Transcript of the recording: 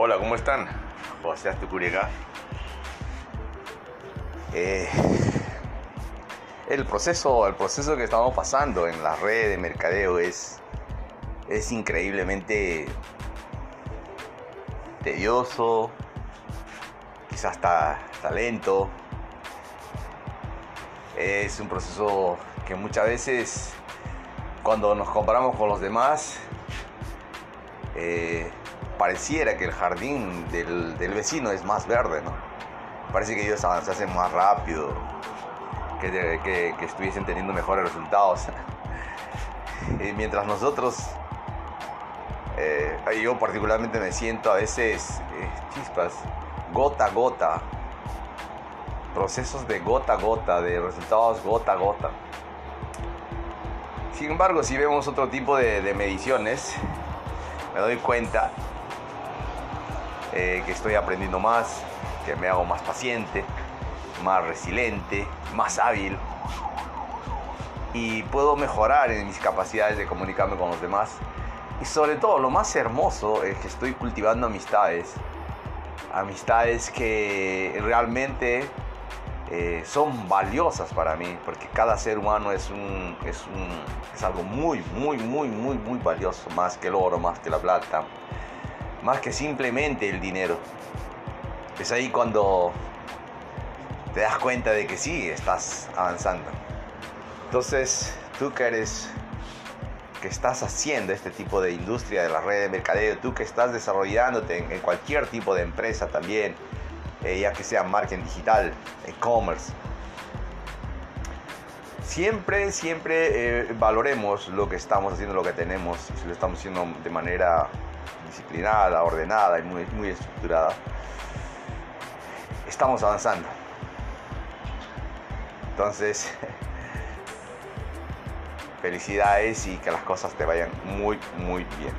Hola, ¿cómo están? José Astucuriaga. Eh, el, proceso, el proceso que estamos pasando en la red de mercadeo es, es increíblemente tedioso, quizás hasta, hasta lento. Es un proceso que muchas veces cuando nos comparamos con los demás, eh, pareciera que el jardín del, vecino es más verde, ¿no? Parece que ellos se hacen más rápido, que, estuviesen teniendo mejores resultados. y mientras nosotros, eh, yo particularmente me siento a veces eh, chispas, gota a gota, procesos de gota a gota, de resultados gota a gota. Sin embargo, si vemos otro tipo de mediciones, me doy cuenta eh, que estoy aprendiendo más, que me hago más paciente, más resiliente, más hábil. Y puedo mejorar en mis capacidades de comunicarme con los demás. Y sobre todo, lo más hermoso es que estoy cultivando amistades, amistades que realmente eh, son valiosas para mí, porque cada ser humano es, un, es, un, es algo muy, muy, muy, muy, muy valioso, más que el oro, más que la plata, más que simplemente el dinero. Es ahí cuando te das cuenta de que sí, estás avanzando. Entonces, tú que eres, que estás haciendo este tipo de industria de la red de mercadeo, tú que estás desarrollándote en, cualquier tipo de empresa también, eh, ya que sea marketing digital, e-commerce, siempre, siempre eh, valoremos lo que estamos haciendo, lo que tenemos, si lo estamos haciendo de manera disciplinada, ordenada y muy, muy estructurada, estamos avanzando. Entonces, felicidades y que las cosas te vayan muy, muy bien.